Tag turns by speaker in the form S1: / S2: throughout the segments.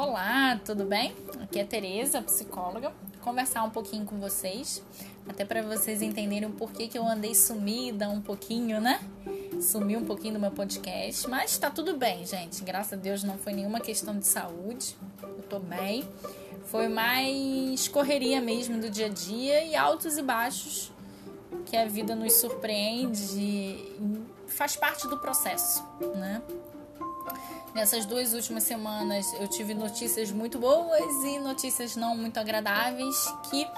S1: Olá, tudo bem? Aqui é Tereza, psicóloga. Conversar um pouquinho com vocês, até para vocês entenderem o porquê que eu andei sumida um pouquinho, né? Sumi um pouquinho do meu podcast, mas tá tudo bem, gente. Graças a Deus não foi nenhuma questão de saúde. Eu tô bem. Foi mais correria mesmo do dia a dia e altos e baixos que a vida nos surpreende e faz parte do processo, né? Nessas duas últimas semanas eu tive notícias muito boas e notícias não muito agradáveis que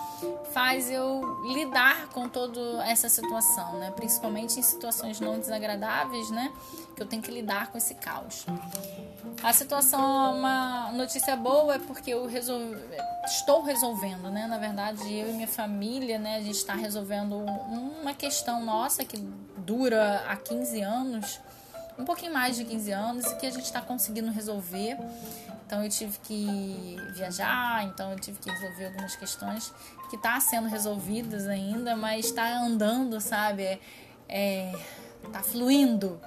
S1: faz eu lidar com toda essa situação, né? Principalmente em situações não desagradáveis, né? Que eu tenho que lidar com esse caos. A situação, uma notícia boa é porque eu estou resolvendo, né? Na verdade, eu e minha família, né? A gente está resolvendo uma questão nossa que dura há 15 anos um pouquinho mais de 15 anos e que a gente está conseguindo resolver. Então eu tive que viajar, então eu tive que resolver algumas questões que tá sendo resolvidas ainda, mas está andando, sabe? É, é, tá fluindo.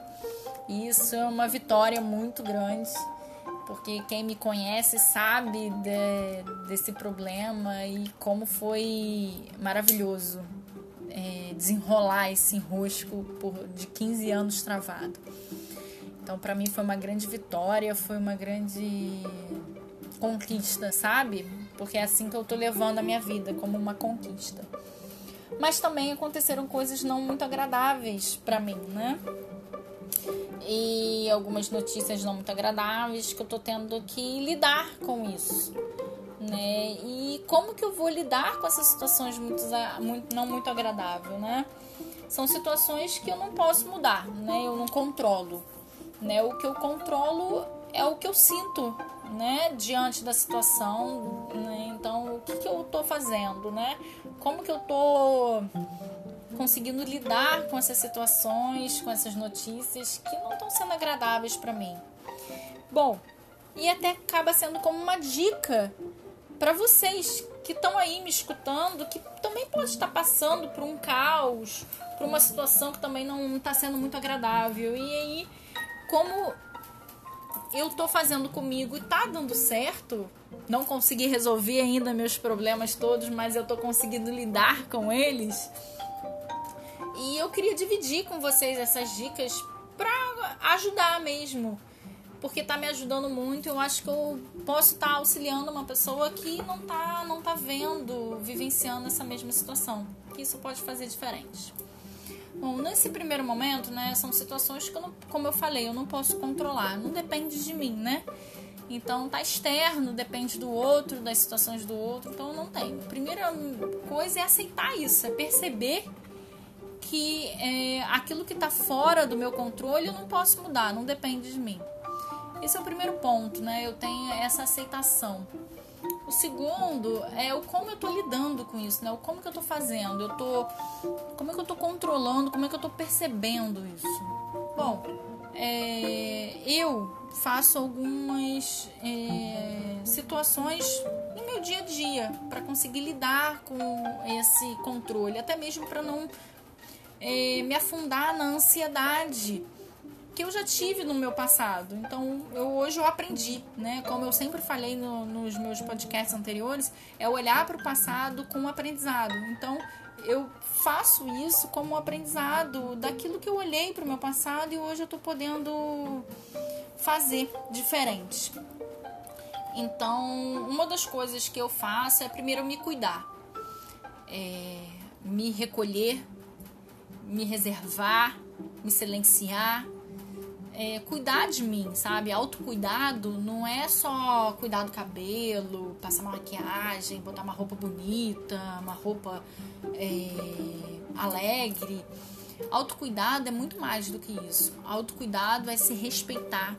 S1: E isso é uma vitória muito grande, porque quem me conhece sabe de, desse problema e como foi maravilhoso é, desenrolar esse enrosco por, de 15 anos travado. Então, para mim, foi uma grande vitória, foi uma grande conquista, sabe? Porque é assim que eu tô levando a minha vida, como uma conquista. Mas também aconteceram coisas não muito agradáveis para mim, né? E algumas notícias não muito agradáveis que eu tô tendo que lidar com isso, né? E como que eu vou lidar com essas situações muito, muito não muito agradáveis, né? São situações que eu não posso mudar, né? Eu não controlo né? O que eu controlo é o que eu sinto, né? Diante da situação, né? Então, o que, que eu estou fazendo, né? Como que eu estou conseguindo lidar com essas situações, com essas notícias que não estão sendo agradáveis para mim? Bom, e até acaba sendo como uma dica para vocês que estão aí me escutando, que também pode estar passando por um caos, por uma situação que também não está sendo muito agradável. E aí como eu tô fazendo comigo e tá dando certo, não consegui resolver ainda meus problemas todos, mas eu tô conseguindo lidar com eles. E eu queria dividir com vocês essas dicas para ajudar mesmo, porque tá me ajudando muito. Eu acho que eu posso estar tá auxiliando uma pessoa que não tá não tá vendo, vivenciando essa mesma situação. Que isso pode fazer diferente. Bom, nesse primeiro momento, né, são situações que, eu não, como eu falei, eu não posso controlar, não depende de mim, né? Então tá externo, depende do outro, das situações do outro, então eu não tenho. A primeira coisa é aceitar isso, é perceber que é, aquilo que está fora do meu controle eu não posso mudar, não depende de mim. Esse é o primeiro ponto, né? Eu tenho essa aceitação. O segundo é o como eu tô lidando com isso, né? O como que eu tô fazendo, eu tô como é que eu tô controlando, como é que eu tô percebendo isso. Bom, é, eu faço algumas é, situações no meu dia a dia para conseguir lidar com esse controle, até mesmo para não é, me afundar na ansiedade que eu já tive no meu passado. Então, eu, hoje eu aprendi, né? Como eu sempre falei no, nos meus podcasts anteriores, é olhar para o passado com um aprendizado. Então, eu faço isso como um aprendizado daquilo que eu olhei para o meu passado e hoje eu estou podendo fazer diferente. Então, uma das coisas que eu faço é primeiro me cuidar, é, me recolher, me reservar, me silenciar é, cuidar de mim, sabe? Autocuidado não é só cuidar do cabelo, passar uma maquiagem, botar uma roupa bonita, uma roupa é, alegre. Autocuidado é muito mais do que isso. Autocuidado é se respeitar,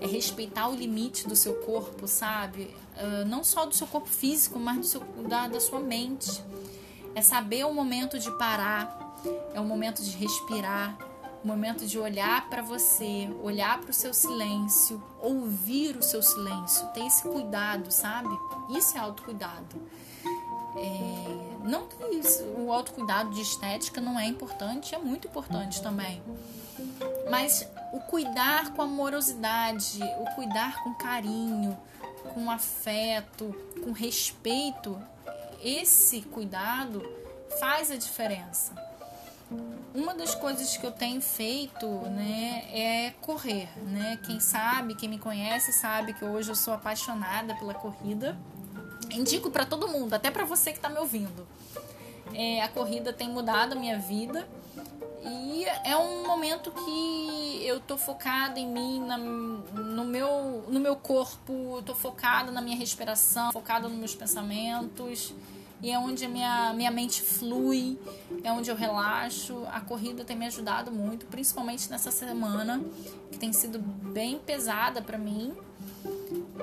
S1: é respeitar o limite do seu corpo, sabe? Uh, não só do seu corpo físico, mas do seu, da, da sua mente. É saber o momento de parar, é o momento de respirar, o momento de olhar para você, olhar para o seu silêncio, ouvir o seu silêncio, ter esse cuidado, sabe? Isso é autocuidado. É, não que isso, o autocuidado de estética não é importante, é muito importante também. Mas o cuidar com amorosidade, o cuidar com carinho, com afeto, com respeito, esse cuidado faz a diferença. Uma das coisas que eu tenho feito, né, é correr, né? Quem sabe, quem me conhece sabe que hoje eu sou apaixonada pela corrida. Indico para todo mundo, até para você que está me ouvindo. É, a corrida tem mudado a minha vida e é um momento que eu tô focada em mim, na, no, meu, no meu corpo, tô focada na minha respiração, focada nos meus pensamentos. E é onde minha, minha mente flui, é onde eu relaxo. A corrida tem me ajudado muito, principalmente nessa semana, que tem sido bem pesada para mim.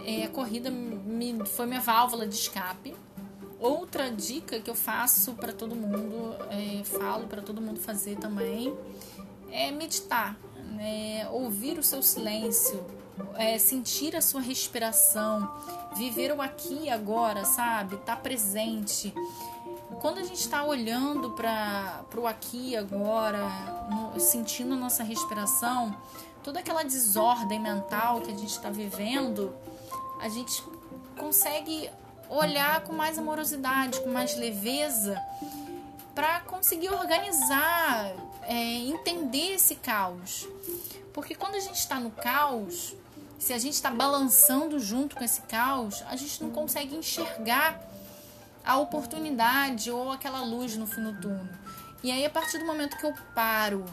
S1: É, a corrida me, foi minha válvula de escape Outra dica que eu faço para todo mundo, é, falo para todo mundo fazer também, é meditar, né? ouvir o seu silêncio, é, sentir a sua respiração, viver o aqui e agora, sabe? Estar tá presente. Quando a gente está olhando para o aqui e agora, no, sentindo nossa respiração, toda aquela desordem mental que a gente está vivendo, a gente consegue olhar com mais amorosidade, com mais leveza, para conseguir organizar, é, entender esse caos. Porque quando a gente está no caos, se a gente está balançando junto com esse caos, a gente não consegue enxergar a oportunidade ou aquela luz no fim do túnel. E aí, a partir do momento que eu paro,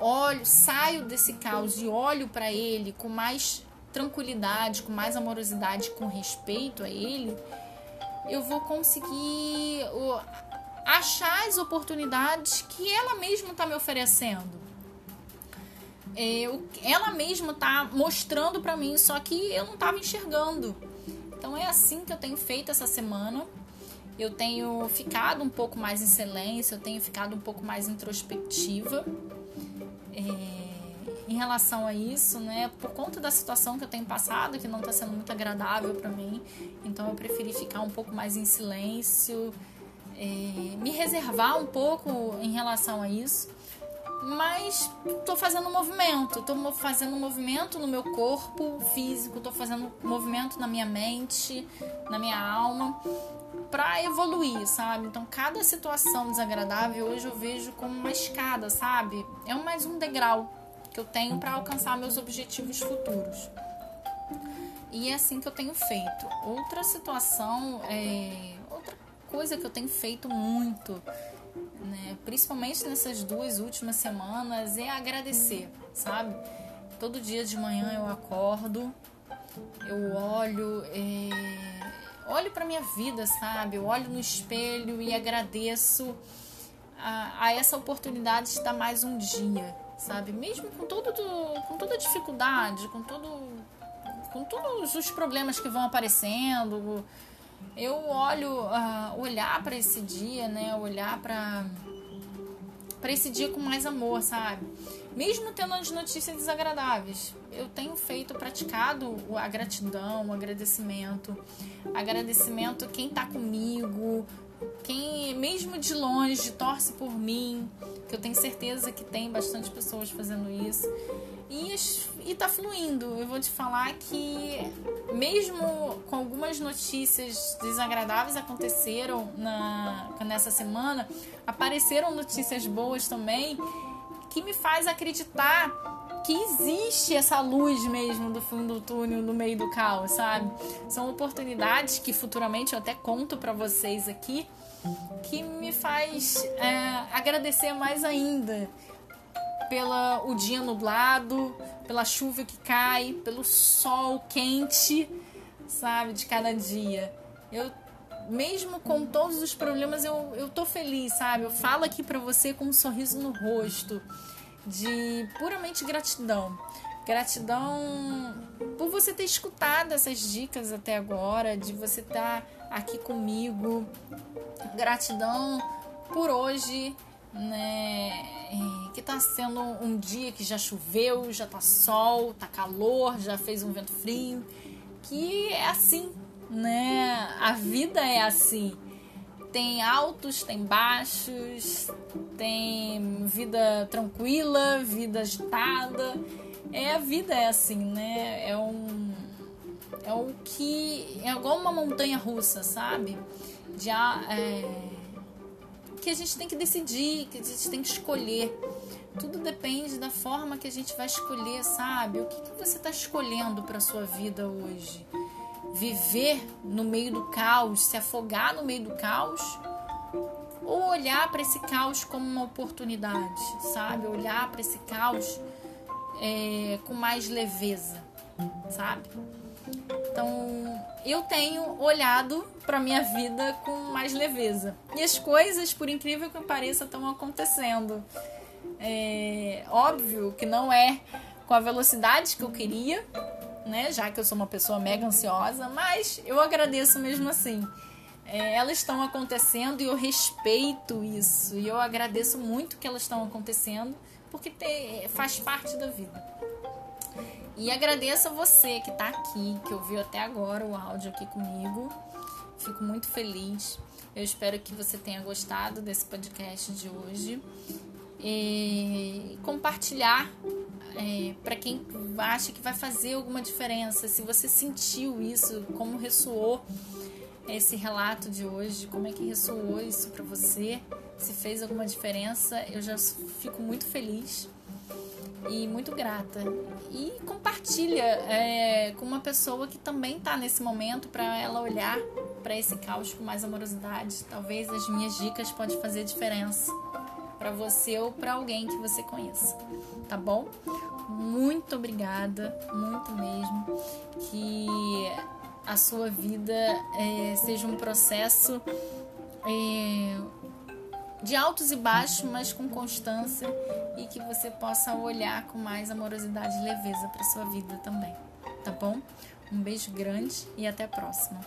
S1: olho, saio desse caos e olho para ele com mais tranquilidade, com mais amorosidade, com respeito a ele, eu vou conseguir achar as oportunidades que ela mesma está me oferecendo. Eu, ela mesma está mostrando para mim, só que eu não estava enxergando. Então é assim que eu tenho feito essa semana. Eu tenho ficado um pouco mais em silêncio, eu tenho ficado um pouco mais introspectiva. É em relação a isso, né? Por conta da situação que eu tenho passado, que não está sendo muito agradável para mim, então eu preferi ficar um pouco mais em silêncio, é, me reservar um pouco em relação a isso. Mas estou fazendo um movimento, estou fazendo um movimento no meu corpo físico, estou fazendo um movimento na minha mente, na minha alma, para evoluir, sabe? Então, cada situação desagradável hoje eu vejo como uma escada, sabe? É mais um degrau que eu tenho para alcançar meus objetivos futuros. E é assim que eu tenho feito. Outra situação, é, outra coisa que eu tenho feito muito, né, principalmente nessas duas últimas semanas, é agradecer, sabe? Todo dia de manhã eu acordo, eu olho, é, olho para minha vida, sabe? Eu olho no espelho e agradeço a, a essa oportunidade de estar mais um dia sabe? Mesmo com todo com toda a dificuldade, com todo com todos os problemas que vão aparecendo, eu olho uh, olhar para esse dia, né? Olhar para para esse dia com mais amor, sabe? Mesmo tendo as notícias desagradáveis, eu tenho feito, praticado a gratidão, o agradecimento, agradecimento a quem tá comigo, quem mesmo de longe torce por mim, que eu tenho certeza que tem bastante pessoas fazendo isso. E, e tá fluindo. Eu vou te falar que mesmo com algumas notícias desagradáveis aconteceram na, nessa semana, apareceram notícias boas também que me faz acreditar que existe essa luz mesmo do fundo do túnel no meio do caos, sabe? São oportunidades que futuramente eu até conto para vocês aqui que me faz é, agradecer mais ainda pelo o dia nublado, pela chuva que cai, pelo sol quente, sabe, de cada dia. Eu mesmo com todos os problemas, eu, eu tô feliz, sabe? Eu falo aqui para você com um sorriso no rosto, de puramente gratidão. Gratidão por você ter escutado essas dicas até agora, de você estar aqui comigo. Gratidão por hoje, né? Que tá sendo um dia que já choveu, já tá sol, tá calor, já fez um vento frio. Que é assim, né? A vida é assim. Tem altos, tem baixos, tem vida tranquila, vida agitada. É a vida é assim, né? É um é o que é igual uma montanha russa, sabe? Já é, que a gente tem que decidir, que a gente tem que escolher. Tudo depende da forma que a gente vai escolher, sabe? O que, que você está escolhendo para sua vida hoje? Viver no meio do caos, se afogar no meio do caos? Ou olhar para esse caos como uma oportunidade, sabe? Olhar para esse caos é, com mais leveza, sabe? Então, eu tenho olhado para minha vida com mais leveza. E as coisas, por incrível que pareça, estão acontecendo. É óbvio que não é com a velocidade que eu queria, né? Já que eu sou uma pessoa mega ansiosa, mas eu agradeço mesmo assim. É, elas estão acontecendo e eu respeito isso. E eu agradeço muito que elas estão acontecendo, porque te, faz parte da vida. E agradeço a você que está aqui, que ouviu até agora o áudio aqui comigo. Fico muito feliz. Eu espero que você tenha gostado desse podcast de hoje. E compartilhar é, para quem acha que vai fazer alguma diferença. Se você sentiu isso, como ressoou esse relato de hoje, como é que ressoou isso para você, se fez alguma diferença, eu já fico muito feliz e muito grata. E compartilha é, com uma pessoa que também está nesse momento para ela olhar para esse caos com mais amorosidade. Talvez as minhas dicas podem fazer diferença para você ou para alguém que você conheça, tá bom? Muito obrigada, muito mesmo. Que a sua vida é, seja um processo. É, de altos e baixos, mas com constância e que você possa olhar com mais amorosidade e leveza para sua vida também, tá bom? Um beijo grande e até a próxima.